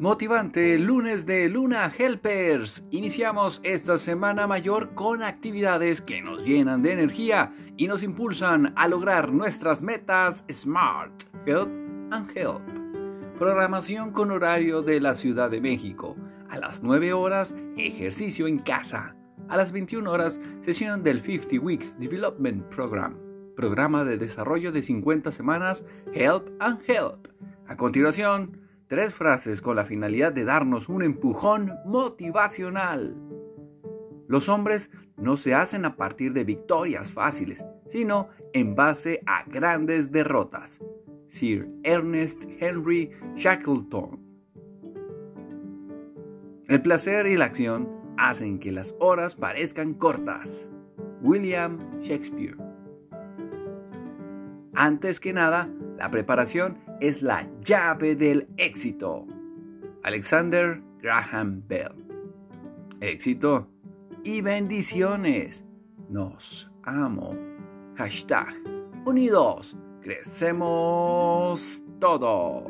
Motivante lunes de Luna Helpers. Iniciamos esta semana mayor con actividades que nos llenan de energía y nos impulsan a lograr nuestras metas Smart, Health and Help. Programación con horario de la Ciudad de México. A las 9 horas, ejercicio en casa. A las 21 horas, sesión del 50 Weeks Development Program. Programa de desarrollo de 50 semanas Help and Help. A continuación, Tres frases con la finalidad de darnos un empujón motivacional. Los hombres no se hacen a partir de victorias fáciles, sino en base a grandes derrotas. Sir Ernest Henry Shackleton. El placer y la acción hacen que las horas parezcan cortas. William Shakespeare. Antes que nada, la preparación es la llave del éxito. Alexander Graham Bell. Éxito y bendiciones. Nos amo. Hashtag unidos. Crecemos todos.